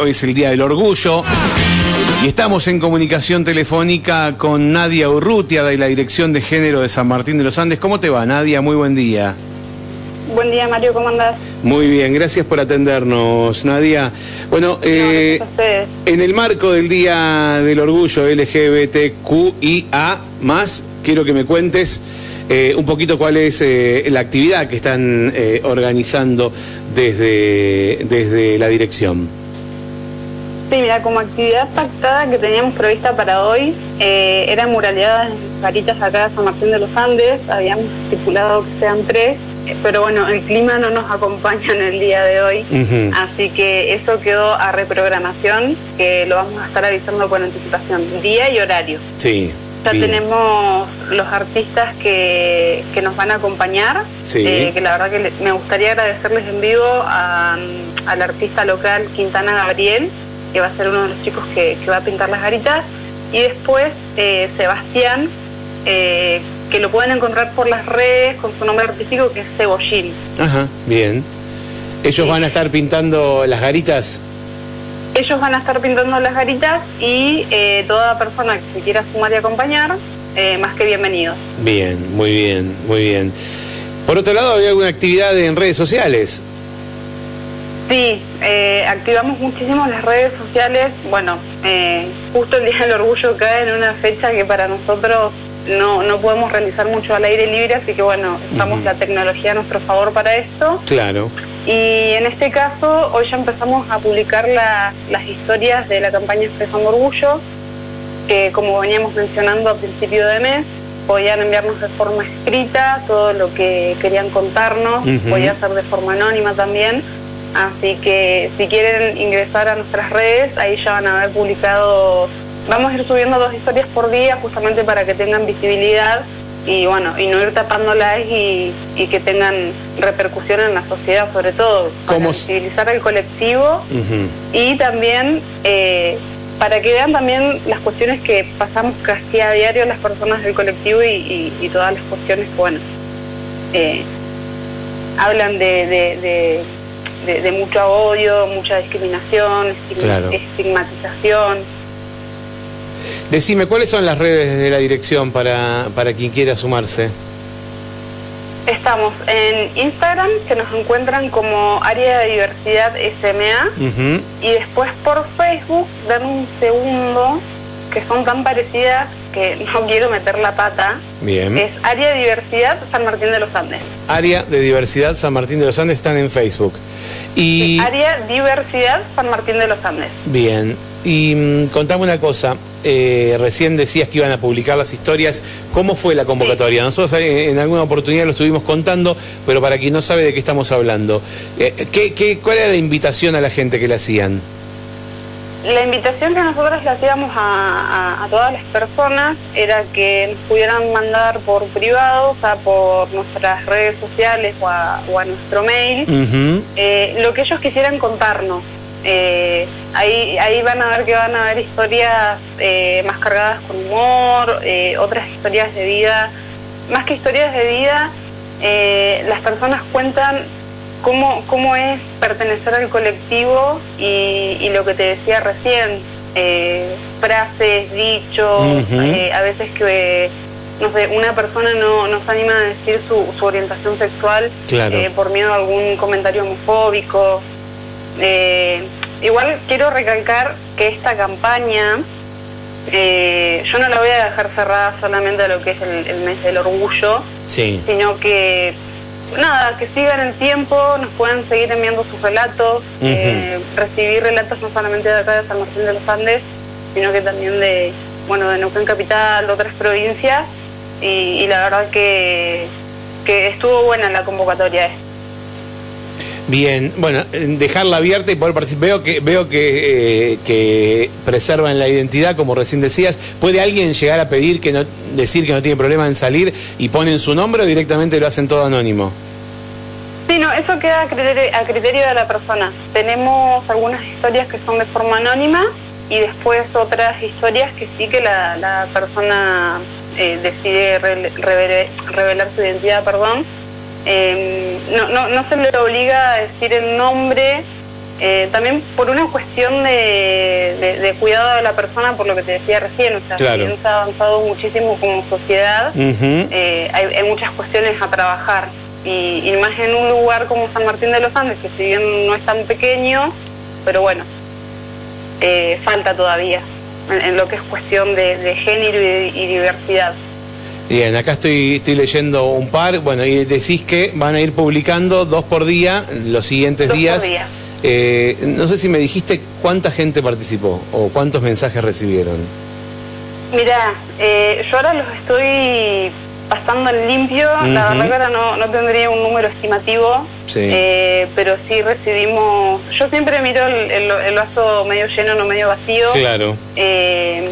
Hoy es el Día del Orgullo y estamos en comunicación telefónica con Nadia Urrutia de la Dirección de Género de San Martín de los Andes. ¿Cómo te va, Nadia? Muy buen día. Buen día, Mario, ¿cómo andás? Muy bien, gracias por atendernos, Nadia. Bueno, eh, en el marco del Día del Orgullo LGBTQIA, quiero que me cuentes eh, un poquito cuál es eh, la actividad que están organizando desde, desde la dirección. Sí, mira, como actividad pactada que teníamos prevista para hoy, eh, eran muraleadas en garitas acá de San Martín de los Andes, habíamos estipulado que sean tres, eh, pero bueno, el clima no nos acompaña en el día de hoy, así que eso quedó a reprogramación, que lo vamos a estar avisando con anticipación, día y horario. Sí. Ya bien. tenemos los artistas que, que nos van a acompañar, Sí. eh, que la verdad que le- me gustaría agradecerles en vivo a- al artista local Quintana Gabriel, que va a ser uno de los chicos que, que va a pintar las garitas, y después eh, Sebastián, eh, que lo pueden encontrar por las redes con su nombre artístico que es Cebollín. Ajá, bien. Ellos van a estar pintando las garitas. Ellos van a estar pintando las garitas y eh, toda persona que se quiera sumar y acompañar, eh, más que bienvenidos. Bien, muy bien, muy bien. Por otro lado, ¿había alguna actividad en redes sociales? Sí, eh, activamos muchísimo las redes sociales. Bueno, eh, justo el Día del Orgullo cae en una fecha que para nosotros no, no podemos realizar mucho al aire libre, así que bueno, usamos Ujú. la tecnología a nuestro favor para esto. Claro. Y en este caso, hoy ya empezamos a publicar la- las historias de la campaña Expresando Orgullo, que como veníamos mencionando a principio de mes, podían enviarnos de forma escrita todo lo que querían contarnos, Ujú. podía ser de forma anónima también. Así que si quieren ingresar a nuestras redes, ahí ya van a haber publicado, vamos a ir subiendo dos historias por día justamente para que tengan visibilidad y bueno, y no ir tapándolas y, y que tengan repercusión en la sociedad sobre todo, para ¿Cómo s- visibilizar al colectivo y también eh, para que vean también las cuestiones que pasamos casi a diario las personas del colectivo y, y- y todas las cuestiones que, bueno, eh, hablan de, de- de- de- de mucho odio, mucha discriminación, estigma- Claro. estigmatización. Decime, ¿cuáles son las redes de la dirección para, para quien quiera sumarse? Estamos en Instagram, que nos encuentran como Área de Diversidad SMA, y después por Facebook, dan un segundo, que son tan parecidas que no quiero meter la pata. Bien. Es Área de Diversidad San Martín de los Andes. Área de Diversidad San Martín de los Andes están en Facebook. Y. Área Diversidad San Martín de los Andes. Bien. Y mm, contame una cosa. eh, recién decías que iban a publicar las historias. ¿Cómo fue la convocatoria? Nosotros eh, en alguna oportunidad lo estuvimos contando, pero para quien no sabe de qué estamos hablando, eh, ¿qué, qué, ¿cuál era la invitación a la gente que le hacían? La invitación que nosotros le hacíamos a, a- a todas las personas era que nos pudieran mandar por privado, o sea, por nuestras redes sociales o a, o a nuestro mail, eh, lo que ellos quisieran contarnos. Eh, ahí, ahí van a ver que van a haber historias eh, más cargadas con humor, otras historias de vida. Más que historias de vida, las personas cuentan cómo, cómo es pertenecer al colectivo y, y lo que te decía recién, eh, frases, dichos, eh, a veces que... No sé, una persona no, no se anima a decir su, su orientación sexual Claro. eh, por miedo a algún comentario homofóbico. Eh, igual quiero recalcar que esta campaña eh, yo no la voy a dejar cerrada solamente a lo que es el, el mes del orgullo, Sí. sino que nada, que sigan el tiempo, nos pueden seguir enviando sus relatos, eh, recibir relatos no solamente de acá de San Martín de los Andes, sino que también de bueno de Neuquén Capital, otras provincias, y, y la verdad que, que estuvo buena la convocatoria. Bien, bueno, eh, dejarla abierta y poder participar. Veo que veo que, eh, que preservan la identidad, como recién decías. ¿Puede alguien llegar a pedir que no decir que no tiene problema en salir y ponen su nombre o directamente lo hacen todo anónimo? Sí, no, eso queda a criterio, a criterio de la persona. Tenemos algunas historias que son de forma anónima y después otras historias que sí que la, la persona eh, decide re- revele- revelar su identidad, perdón. Eh, no, no, no se le obliga a decir el nombre Eh, también por una cuestión de, cuidado de la persona, por lo que te decía recién, o sea, se ha avanzado muchísimo como sociedad, eh, hay, muchas cuestiones a trabajar. Y, y, más en un lugar como San Martín de los Andes, que si bien no es tan pequeño, pero bueno, eh, falta todavía en, lo que es cuestión de, género y, diversidad. Bien, acá estoy, estoy leyendo un par, bueno, y decís que van a ir publicando dos por día los siguientes días. Eh, no sé si me dijiste cuánta gente participó o cuántos mensajes recibieron. Mira, eh, yo ahora los estoy pasando en limpio, la verdad que ahora no, no tendría un número estimativo, eh, pero sí recibimos, yo siempre miro el, vaso medio lleno, no medio vacío. Claro. Eh,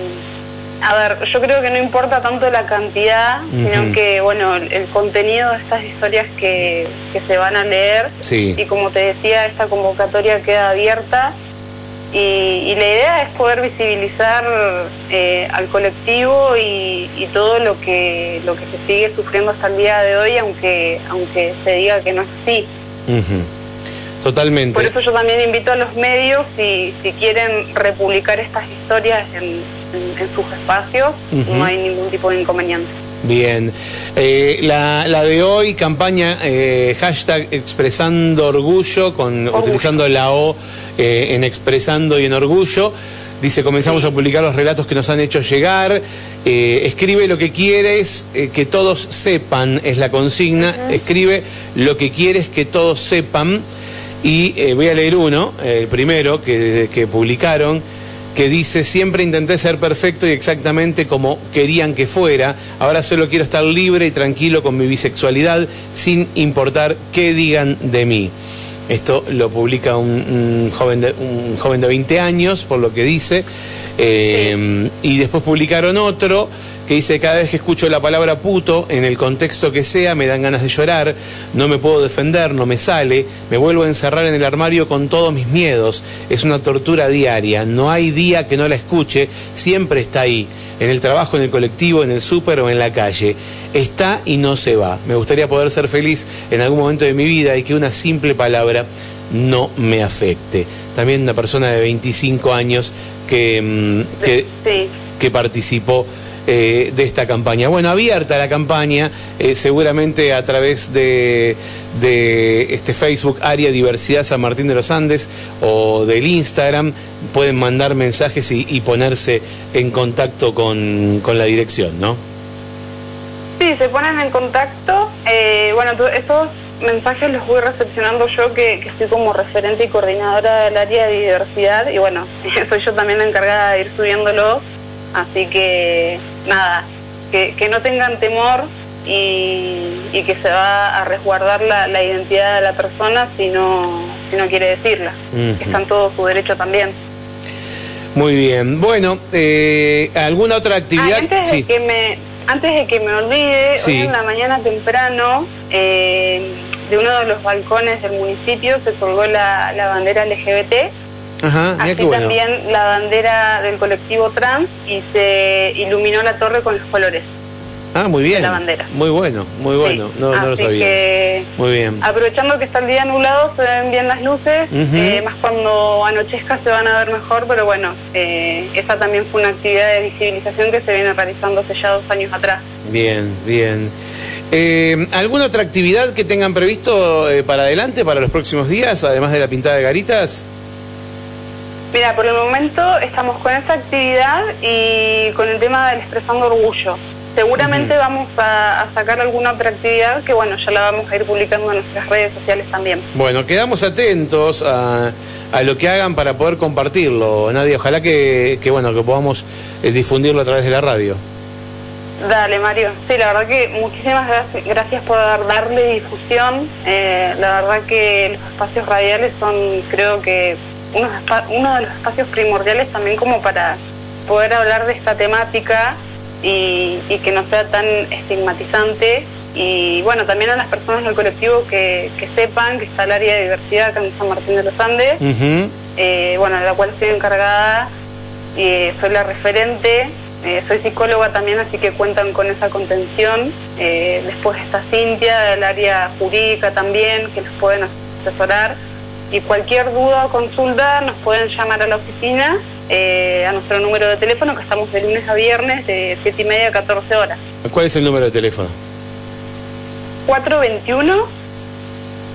a ver, yo creo que no importa tanto la cantidad, sino que, bueno, el, contenido de estas historias que, que se van a leer. Y como te decía, esta convocatoria queda abierta y, la idea es poder visibilizar eh, al colectivo y, todo lo que lo que se sigue sufriendo hasta el día de hoy, aunque aunque se diga que no es así. Totalmente. Por eso yo también invito a los medios, si, si quieren republicar estas historias en, sus espacios, no hay ningún tipo de inconveniente. Bien. Eh, la, de hoy, campaña eh, hashtag expresando orgullo, con, utilizando la O eh, en expresando y en orgullo. Dice, comenzamos a publicar los relatos que nos han hecho llegar. escribe lo que quieres que todos sepan, es la consigna. Escribe lo que quieres que todos sepan. Y voy a leer uno, el primero que, que publicaron que dice, siempre intenté ser perfecto y exactamente como querían que fuera, ahora solo quiero estar libre y tranquilo con mi bisexualidad sin importar qué digan de mí. Esto lo publica un, joven, de, un joven de 20 años, por lo que dice, eh, y después publicaron otro que dice, cada vez que escucho la palabra puto, en el contexto que sea, me dan ganas de llorar, no me puedo defender, no me sale, me vuelvo a encerrar en el armario con todos mis miedos, es una tortura diaria, no hay día que no la escuche, siempre está ahí, en el trabajo, en el colectivo, en el súper o en la calle, está y no se va. Me gustaría poder ser feliz en algún momento de mi vida y que una simple palabra no me afecte. También una persona de 25 años que, mm, que, que participó eh, de esta campaña. Bueno, abierta la campaña, eh, seguramente a través de, este Facebook Área Diversidad San Martín de los Andes o del Instagram, pueden mandar mensajes y, ponerse en contacto con, la dirección, ¿no? Sí, se ponen en contacto. Eh, bueno, estos mensajes los voy recepcionando yo, que, que, estoy como referente y coordinadora del área de diversidad, y bueno, soy yo también la encargada de ir subiéndolo Así que nada, que, no tengan temor y, que se va a resguardar la, identidad de la persona si no, si no quiere decirla. que está en todo su derecho también. Muy bien. Bueno, eh, ¿alguna otra actividad? antes, de que me, antes de que me olvide, hoy en la mañana temprano, eh, de uno de los balcones del municipio se colgó la, la bandera LGBT Ajá, Así también la bandera del colectivo trans y se iluminó la torre con los colores. Ah, muy bien. la bandera. Muy bueno, muy bueno. No, no, lo sabía. Muy bien. Aprovechando que está el día nublado, se ven bien las luces. Eh, más cuando anochezca se van a ver mejor, pero bueno, eh, esa también fue una actividad de visibilización que se viene realizando hace ya dos años atrás. Bien, bien. Eh, ¿Alguna otra actividad que tengan previsto para adelante, para los próximos días, además de la pintada de garitas? Mira, por el momento estamos con esa actividad y con el tema del expresando orgullo. Seguramente vamos a, sacar alguna otra actividad que, bueno, ya la vamos a ir publicando en nuestras redes sociales también. Bueno, quedamos atentos a, lo que hagan para poder compartirlo, Nadia. Ojalá que, bueno, que podamos eh, difundirlo a través de la radio. Dale, Mario. Sí, la verdad que muchísimas gracias, gracias por darle difusión. Eh, la verdad que los espacios radiales son, creo que, uno, de los espacios primordiales también como para poder hablar de esta temática y, que no sea tan estigmatizante y bueno, también a las personas del colectivo que, sepan que está el área de diversidad acá en San Martín de los Andes, eh, bueno, de la cual estoy encargada, y soy la referente, eh, soy psicóloga también, así que cuentan con esa contención. Eh, después está Cintia del área jurídica también, que les pueden asesorar. Y cualquier duda o consulta nos pueden llamar a la oficina, eh, a nuestro número de teléfono, que estamos de lunes a viernes de 7 y media a 14 horas. ¿Cuál es el número de teléfono? 421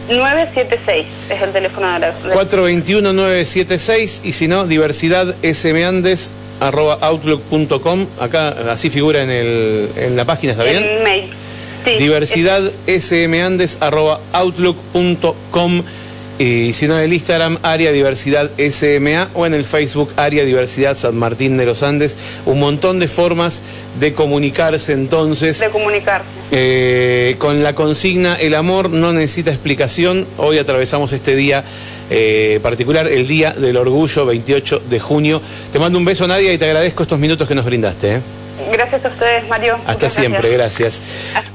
976 es el teléfono de la... 421-976 y si no, diversidad smandes arroba outlook.com, acá así figura en, el, en la página, ¿está bien? El mail. Sí, diversidad smandes arroba outlook.com y si no en el Instagram, área diversidad SMA o en el Facebook, área diversidad San Martín de los Andes. Un montón de formas de comunicarse entonces. De comunicarse. Eh, con la consigna El amor no necesita explicación. Hoy atravesamos este día eh, particular, el Día del Orgullo, 28 de junio. Te mando un beso, Nadia, y te agradezco estos minutos que nos brindaste. ¿eh? Gracias a ustedes, Mario. Hasta siempre, gracias.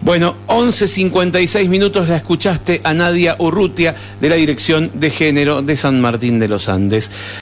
Bueno, 11.56 minutos la escuchaste a Nadia Urrutia de la Dirección de Género de San Martín de los Andes.